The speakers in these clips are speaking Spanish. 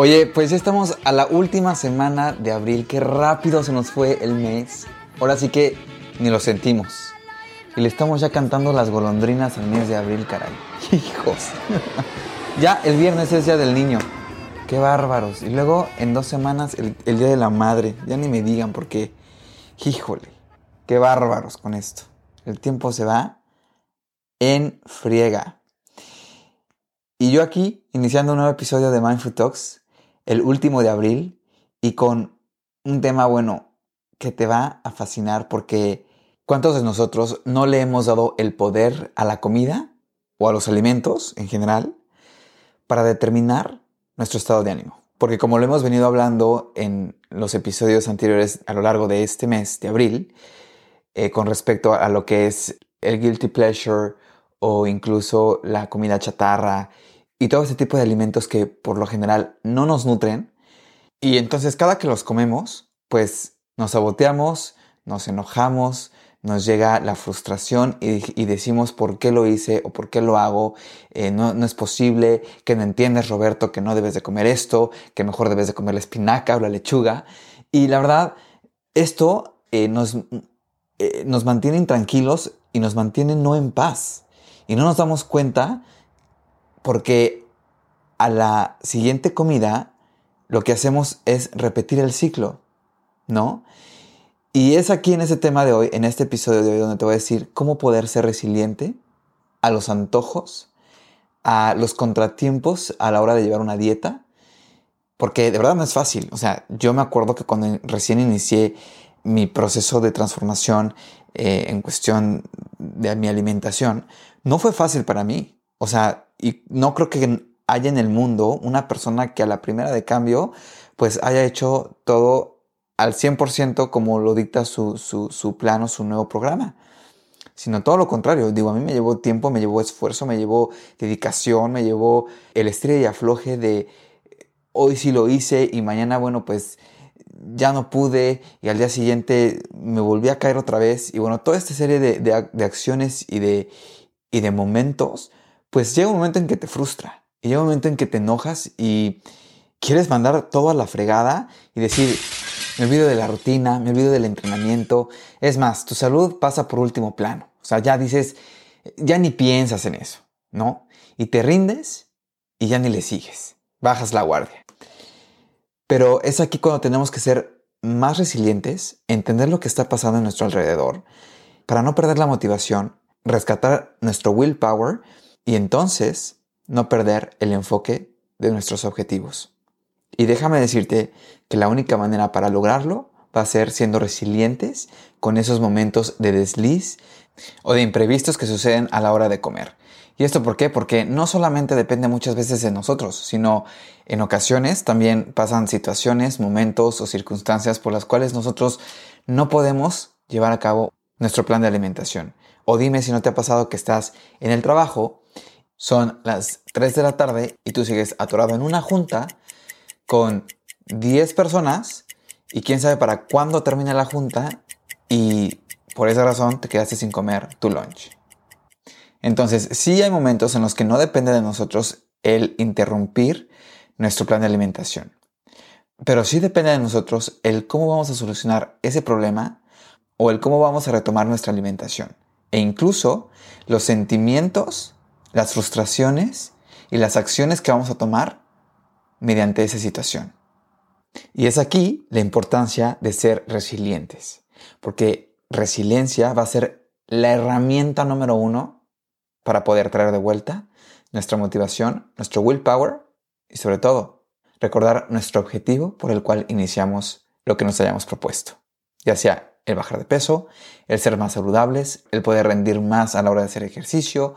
Oye, pues ya estamos a la última semana de abril. Qué rápido se nos fue el mes. Ahora sí que ni lo sentimos. Y le estamos ya cantando las golondrinas al mes de abril, caray. Hijos. ya el viernes es día del niño. Qué bárbaros. Y luego en dos semanas el, día de la madre. Ya ni me digan porque, híjole, qué bárbaros con esto. El tiempo se va en friega. Y yo aquí, iniciando un nuevo episodio de Mindful Talks, el último de abril, y con un tema bueno que te va a fascinar porque ¿cuántos de nosotros no le hemos dado el poder a la comida o a los alimentos en general para determinar nuestro estado de ánimo? Porque como lo hemos venido hablando en los episodios anteriores a lo largo de este mes de abril, eh, con respecto a lo que es el guilty pleasure o incluso la comida chatarra y todo ese tipo de alimentos que por lo general no nos nutren. Y entonces cada que los comemos, pues nos saboteamos, nos enojamos, nos llega la frustración y, y decimos por qué lo hice o por qué lo hago, eh, no, no es posible, que no entiendes Roberto, que no debes de comer esto, que mejor debes de comer la espinaca o la lechuga. Y la verdad, esto eh, nos, eh, nos mantiene intranquilos y nos mantiene no en paz. Y no nos damos cuenta porque a la siguiente comida lo que hacemos es repetir el ciclo, ¿no? Y es aquí en ese tema de hoy, en este episodio de hoy, donde te voy a decir cómo poder ser resiliente a los antojos, a los contratiempos a la hora de llevar una dieta, porque de verdad no es fácil. O sea, yo me acuerdo que cuando recién inicié mi proceso de transformación eh, en cuestión de mi alimentación, no fue fácil para mí. O sea, y no creo que haya en el mundo una persona que a la primera de cambio, pues haya hecho todo al 100% como lo dicta su, su, su plan o su nuevo programa. Sino todo lo contrario. Digo, a mí me llevó tiempo, me llevó esfuerzo, me llevó dedicación, me llevó el estrella y afloje de hoy sí lo hice y mañana, bueno, pues ya no pude y al día siguiente me volví a caer otra vez. Y bueno, toda esta serie de, de, de acciones y de, y de momentos, pues llega un momento en que te frustra. Y llega un momento en que te enojas y quieres mandar todo a la fregada y decir, me olvido de la rutina, me olvido del entrenamiento. Es más, tu salud pasa por último plano. O sea, ya dices, ya ni piensas en eso, ¿no? Y te rindes y ya ni le sigues. Bajas la guardia. Pero es aquí cuando tenemos que ser más resilientes, entender lo que está pasando en nuestro alrededor, para no perder la motivación, rescatar nuestro willpower y entonces no perder el enfoque de nuestros objetivos. Y déjame decirte que la única manera para lograrlo va a ser siendo resilientes con esos momentos de desliz o de imprevistos que suceden a la hora de comer. ¿Y esto por qué? Porque no solamente depende muchas veces de nosotros, sino en ocasiones también pasan situaciones, momentos o circunstancias por las cuales nosotros no podemos llevar a cabo nuestro plan de alimentación. O dime si no te ha pasado que estás en el trabajo, son las 3 de la tarde y tú sigues atorado en una junta con 10 personas y quién sabe para cuándo termina la junta y por esa razón te quedaste sin comer tu lunch. Entonces, sí hay momentos en los que no depende de nosotros el interrumpir nuestro plan de alimentación. Pero sí depende de nosotros el cómo vamos a solucionar ese problema o el cómo vamos a retomar nuestra alimentación. E incluso los sentimientos, las frustraciones y las acciones que vamos a tomar mediante esa situación. Y es aquí la importancia de ser resilientes, porque resiliencia va a ser la herramienta número uno para poder traer de vuelta nuestra motivación, nuestro willpower y sobre todo recordar nuestro objetivo por el cual iniciamos lo que nos hayamos propuesto, ya sea el bajar de peso, el ser más saludables, el poder rendir más a la hora de hacer ejercicio,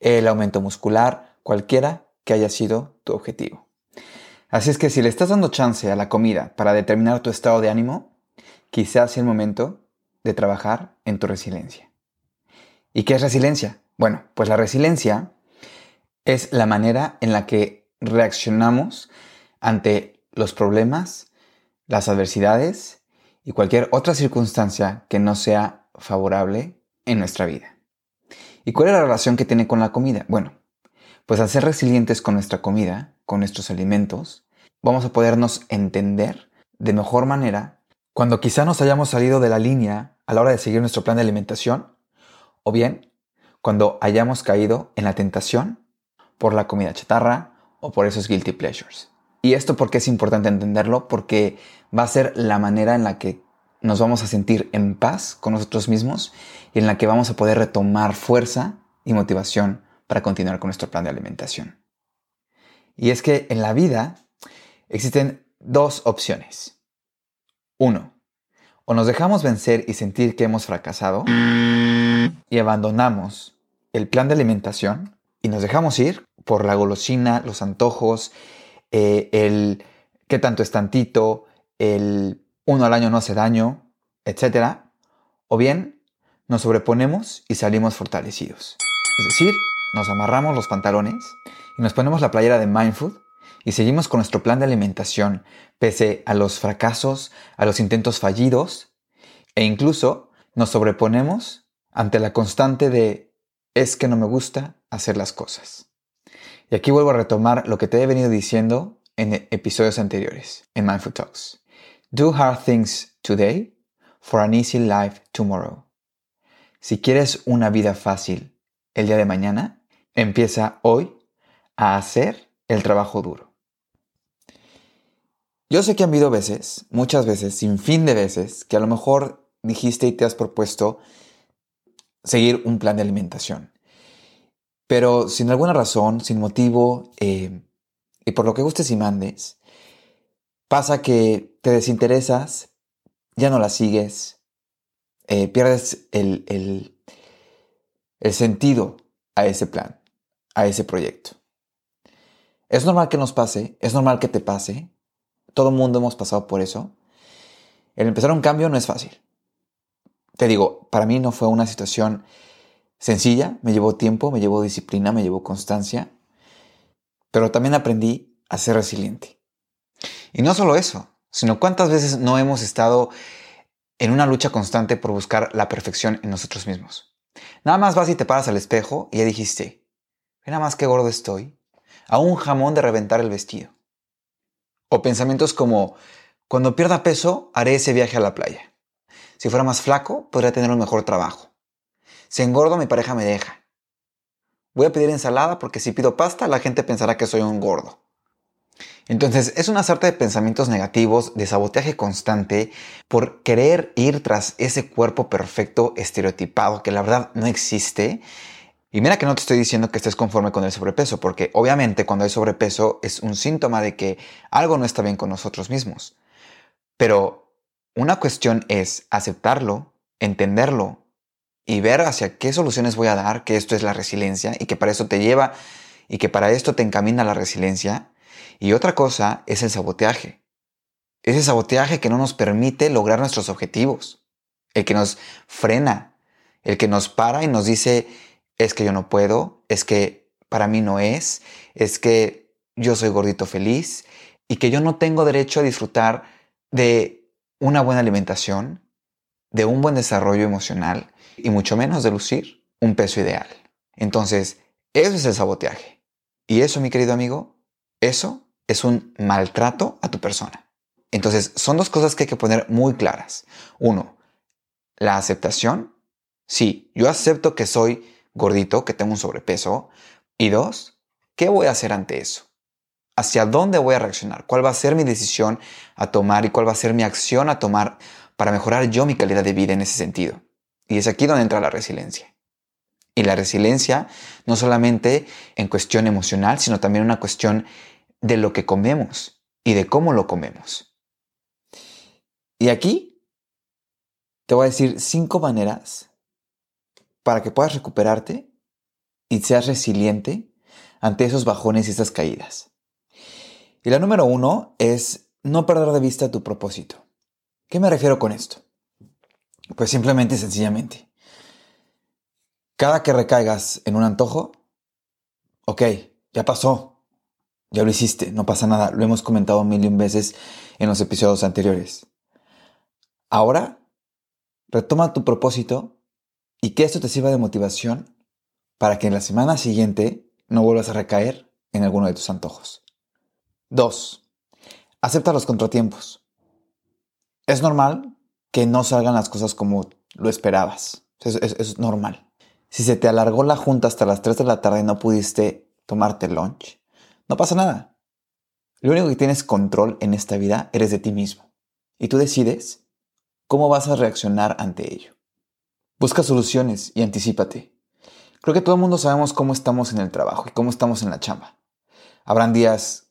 el aumento muscular, cualquiera que haya sido tu objetivo. Así es que si le estás dando chance a la comida para determinar tu estado de ánimo, quizás sea el momento de trabajar en tu resiliencia. ¿Y qué es resiliencia? Bueno, pues la resiliencia es la manera en la que reaccionamos ante los problemas, las adversidades y cualquier otra circunstancia que no sea favorable en nuestra vida. ¿Y cuál es la relación que tiene con la comida? Bueno, pues al ser resilientes con nuestra comida, con nuestros alimentos, vamos a podernos entender de mejor manera cuando quizá nos hayamos salido de la línea a la hora de seguir nuestro plan de alimentación, o bien cuando hayamos caído en la tentación por la comida chatarra o por esos guilty pleasures. Y esto porque es importante entenderlo, porque va a ser la manera en la que nos vamos a sentir en paz con nosotros mismos y en la que vamos a poder retomar fuerza y motivación para continuar con nuestro plan de alimentación. Y es que en la vida existen dos opciones. Uno, o nos dejamos vencer y sentir que hemos fracasado y abandonamos el plan de alimentación y nos dejamos ir por la golosina, los antojos, eh, el qué tanto es tantito, el uno al año no hace daño, etc. O bien nos sobreponemos y salimos fortalecidos. Es decir, nos amarramos los pantalones y nos ponemos la playera de Mindfood y seguimos con nuestro plan de alimentación pese a los fracasos, a los intentos fallidos e incluso nos sobreponemos ante la constante de es que no me gusta hacer las cosas. Y aquí vuelvo a retomar lo que te he venido diciendo en episodios anteriores, en Mindful Talks. Do hard things today for an easy life tomorrow. Si quieres una vida fácil el día de mañana, empieza hoy a hacer el trabajo duro. Yo sé que han habido veces, muchas veces, sin fin de veces, que a lo mejor dijiste y te has propuesto seguir un plan de alimentación. Pero sin alguna razón, sin motivo, eh, y por lo que gustes y mandes, pasa que te desinteresas, ya no la sigues, eh, pierdes el, el, el sentido a ese plan, a ese proyecto. Es normal que nos pase, es normal que te pase, todo el mundo hemos pasado por eso. El empezar un cambio no es fácil. Te digo, para mí no fue una situación sencilla, me llevó tiempo, me llevó disciplina, me llevó constancia, pero también aprendí a ser resiliente. Y no solo eso, sino cuántas veces no hemos estado en una lucha constante por buscar la perfección en nosotros mismos. Nada más vas y te paras al espejo y ya dijiste, nada más qué gordo estoy, a un jamón de reventar el vestido. O pensamientos como, cuando pierda peso, haré ese viaje a la playa. Si fuera más flaco, podría tener un mejor trabajo. Si engordo, mi pareja me deja. Voy a pedir ensalada porque si pido pasta, la gente pensará que soy un gordo. Entonces, es una sarta de pensamientos negativos, de sabotaje constante, por querer ir tras ese cuerpo perfecto estereotipado que la verdad no existe. Y mira que no te estoy diciendo que estés conforme con el sobrepeso, porque obviamente cuando hay sobrepeso es un síntoma de que algo no está bien con nosotros mismos. Pero una cuestión es aceptarlo, entenderlo y ver hacia qué soluciones voy a dar, que esto es la resiliencia y que para eso te lleva y que para esto te encamina la resiliencia. Y otra cosa es el saboteaje. Ese saboteaje que no nos permite lograr nuestros objetivos, el que nos frena, el que nos para y nos dice, es que yo no puedo, es que para mí no es, es que yo soy gordito feliz y que yo no tengo derecho a disfrutar de una buena alimentación, de un buen desarrollo emocional y mucho menos de lucir un peso ideal. Entonces, eso es el saboteaje. Y eso, mi querido amigo, eso es un maltrato a tu persona. Entonces, son dos cosas que hay que poner muy claras. Uno, la aceptación. Sí, yo acepto que soy gordito, que tengo un sobrepeso. Y dos, ¿qué voy a hacer ante eso? ¿Hacia dónde voy a reaccionar? ¿Cuál va a ser mi decisión a tomar y cuál va a ser mi acción a tomar para mejorar yo mi calidad de vida en ese sentido? Y es aquí donde entra la resiliencia. Y la resiliencia no solamente en cuestión emocional, sino también una cuestión de lo que comemos y de cómo lo comemos. Y aquí te voy a decir cinco maneras para que puedas recuperarte y seas resiliente ante esos bajones y esas caídas. Y la número uno es no perder de vista tu propósito. ¿Qué me refiero con esto? Pues simplemente y sencillamente. Cada que recaigas en un antojo, ok, ya pasó, ya lo hiciste, no pasa nada, lo hemos comentado mil y un veces en los episodios anteriores. Ahora, retoma tu propósito y que esto te sirva de motivación para que en la semana siguiente no vuelvas a recaer en alguno de tus antojos. 2. Acepta los contratiempos. Es normal que no salgan las cosas como lo esperabas. Es, normal. Si se te alargó la junta hasta las 3 de la tarde y no pudiste tomarte lunch, no pasa nada. Lo único que tienes control en esta vida eres de ti mismo. Y tú decides cómo vas a reaccionar ante ello. Busca soluciones y anticípate. Creo que todo el mundo sabemos cómo estamos en el trabajo y cómo estamos en la chamba. Habrán días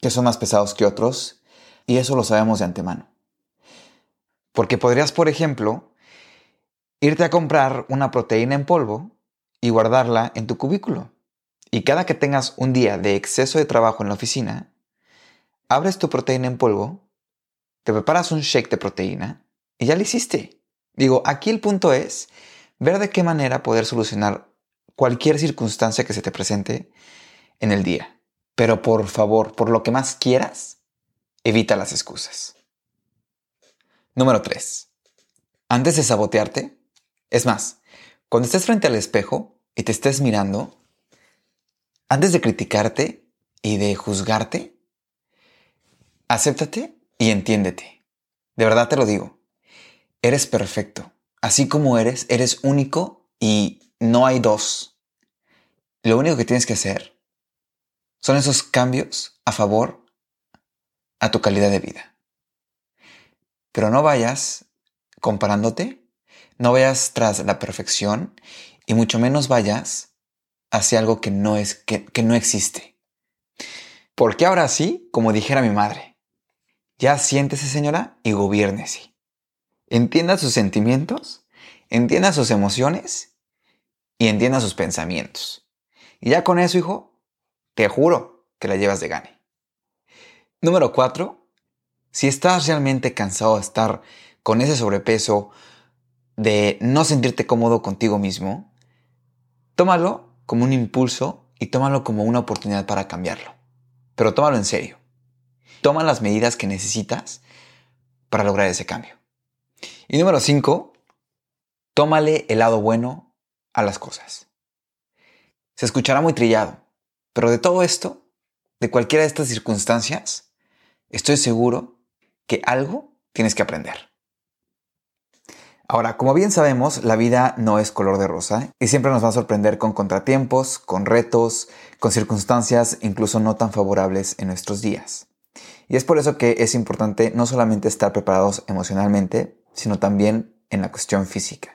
que son más pesados que otros y eso lo sabemos de antemano. Porque podrías, por ejemplo, irte a comprar una proteína en polvo y guardarla en tu cubículo. Y cada que tengas un día de exceso de trabajo en la oficina, abres tu proteína en polvo, te preparas un shake de proteína y ya lo hiciste. Digo, aquí el punto es ver de qué manera poder solucionar cualquier circunstancia que se te presente en el día. Pero por favor, por lo que más quieras, evita las excusas. Número 3. Antes de sabotearte, es más, cuando estés frente al espejo y te estés mirando, antes de criticarte y de juzgarte, acéptate y entiéndete. De verdad te lo digo. Eres perfecto. Así como eres, eres único y no hay dos. Lo único que tienes que hacer son esos cambios a favor a tu calidad de vida. Pero no vayas comparándote, no vayas tras la perfección y mucho menos vayas hacia algo que no es que, que no existe. Porque ahora sí, como dijera mi madre, ya siéntese señora y gobiérnese. Entienda sus sentimientos, entienda sus emociones y entienda sus pensamientos. Y ya con eso, hijo, te juro que la llevas de gane. Número 4. Si estás realmente cansado de estar con ese sobrepeso, de no sentirte cómodo contigo mismo, tómalo como un impulso y tómalo como una oportunidad para cambiarlo. Pero tómalo en serio. Toma las medidas que necesitas para lograr ese cambio. Y número 5. Tómale el lado bueno a las cosas. Se escuchará muy trillado, pero de todo esto, de cualquiera de estas circunstancias, estoy seguro que algo tienes que aprender. Ahora, como bien sabemos, la vida no es color de rosa y siempre nos va a sorprender con contratiempos, con retos, con circunstancias incluso no tan favorables en nuestros días. Y es por eso que es importante no solamente estar preparados emocionalmente, sino también en la cuestión física.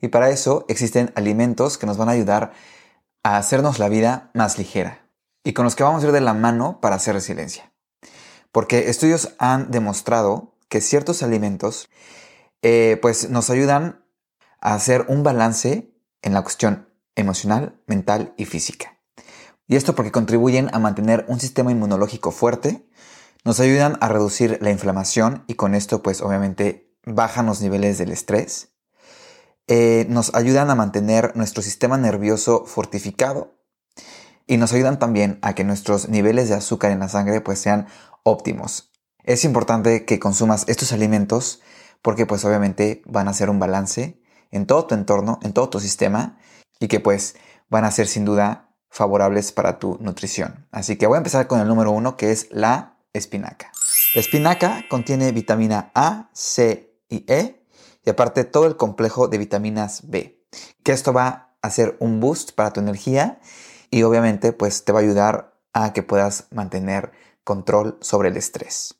Y para eso existen alimentos que nos van a ayudar a hacernos la vida más ligera y con los que vamos a ir de la mano para hacer resiliencia. Porque estudios han demostrado que ciertos alimentos eh, pues nos ayudan a hacer un balance en la cuestión emocional, mental y física. Y esto porque contribuyen a mantener un sistema inmunológico fuerte, nos ayudan a reducir la inflamación y con esto pues obviamente bajan los niveles del estrés, eh, nos ayudan a mantener nuestro sistema nervioso fortificado y nos ayudan también a que nuestros niveles de azúcar en la sangre pues sean óptimos. Es importante que consumas estos alimentos porque pues obviamente van a hacer un balance en todo tu entorno, en todo tu sistema y que pues van a ser sin duda favorables para tu nutrición. Así que voy a empezar con el número uno que es la espinaca. La espinaca contiene vitamina A, C y E y aparte todo el complejo de vitaminas B, que esto va a hacer un boost para tu energía y obviamente pues te va a ayudar a que puedas mantener control sobre el estrés.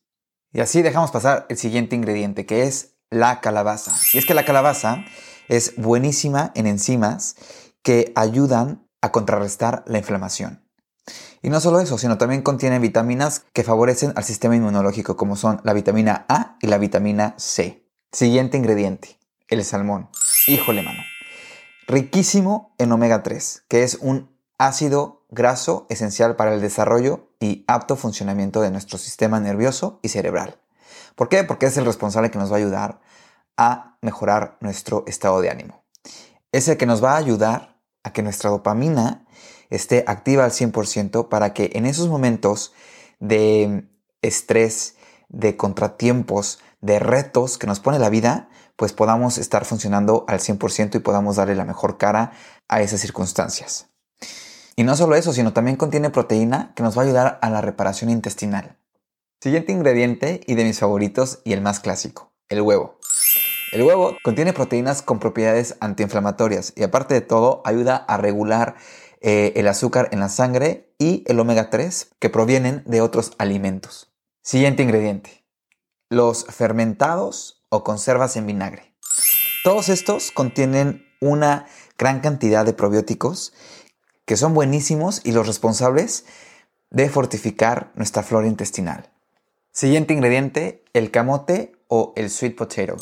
Y así dejamos pasar el siguiente ingrediente que es la calabaza. Y es que la calabaza es buenísima en enzimas que ayudan a contrarrestar la inflamación. Y no solo eso, sino también contiene vitaminas que favorecen al sistema inmunológico, como son la vitamina A y la vitamina C. Siguiente ingrediente, el salmón. Híjole, mano. Riquísimo en omega 3, que es un ácido graso esencial para el desarrollo y apto funcionamiento de nuestro sistema nervioso y cerebral. ¿Por qué? Porque es el responsable que nos va a ayudar a mejorar nuestro estado de ánimo. Es el que nos va a ayudar a que nuestra dopamina esté activa al 100% para que en esos momentos de estrés, de contratiempos, de retos que nos pone la vida, pues podamos estar funcionando al 100% y podamos darle la mejor cara a esas circunstancias. Y no solo eso, sino también contiene proteína que nos va a ayudar a la reparación intestinal. Siguiente ingrediente y de mis favoritos y el más clásico, el huevo. El huevo contiene proteínas con propiedades antiinflamatorias y aparte de todo ayuda a regular eh, el azúcar en la sangre y el omega 3 que provienen de otros alimentos. Siguiente ingrediente, los fermentados o conservas en vinagre. Todos estos contienen una gran cantidad de probióticos que son buenísimos y los responsables de fortificar nuestra flora intestinal. Siguiente ingrediente, el camote o el sweet potato.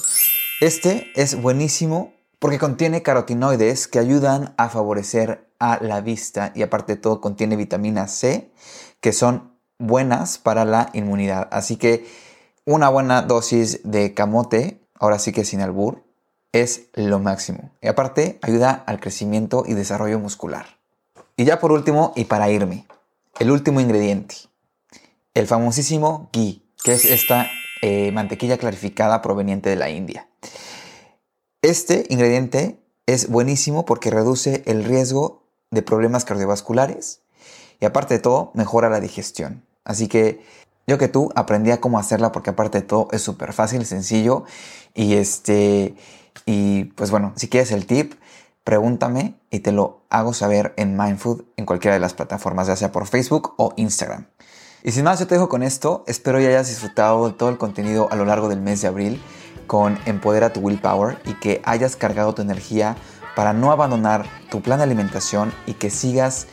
Este es buenísimo porque contiene carotinoides que ayudan a favorecer a la vista y aparte de todo contiene vitamina C que son buenas para la inmunidad. Así que una buena dosis de camote, ahora sí que sin albur, es lo máximo. Y aparte ayuda al crecimiento y desarrollo muscular. Y ya por último, y para irme, el último ingrediente, el famosísimo ghee, que es esta eh, mantequilla clarificada proveniente de la India. Este ingrediente es buenísimo porque reduce el riesgo de problemas cardiovasculares y aparte de todo mejora la digestión. Así que yo que tú aprendí a cómo hacerla porque aparte de todo es súper fácil, sencillo y este y pues bueno, si quieres el tip, pregúntame y te lo hago saber en Mindfood en cualquiera de las plataformas, ya sea por Facebook o Instagram. Y sin más, yo te dejo con esto. Espero ya hayas disfrutado de todo el contenido a lo largo del mes de abril con Empodera tu Willpower y que hayas cargado tu energía para no abandonar tu plan de alimentación y que sigas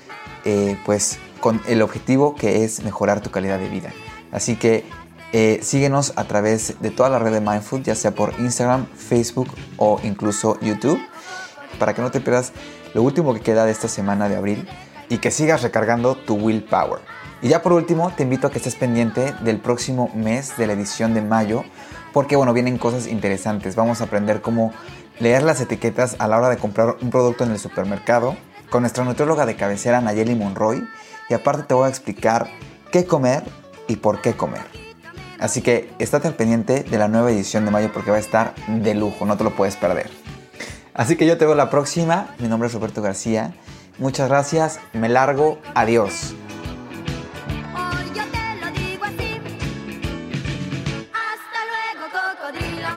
eh, pues con el objetivo que es mejorar tu calidad de vida. Así que eh, síguenos a través de toda la red de Mindfood, ya sea por Instagram, Facebook o incluso YouTube, para que no te pierdas lo último que queda de esta semana de abril y que sigas recargando tu willpower. Y ya por último, te invito a que estés pendiente del próximo mes de la edición de mayo, porque bueno, vienen cosas interesantes. Vamos a aprender cómo leer las etiquetas a la hora de comprar un producto en el supermercado con nuestra nutrióloga de cabecera Nayeli Monroy y aparte te voy a explicar qué comer y por qué comer. Así que estate al pendiente de la nueva edición de mayo porque va a estar de lujo, no te lo puedes perder. Así que yo te veo la próxima, mi nombre es Roberto García, muchas gracias, me largo, adiós.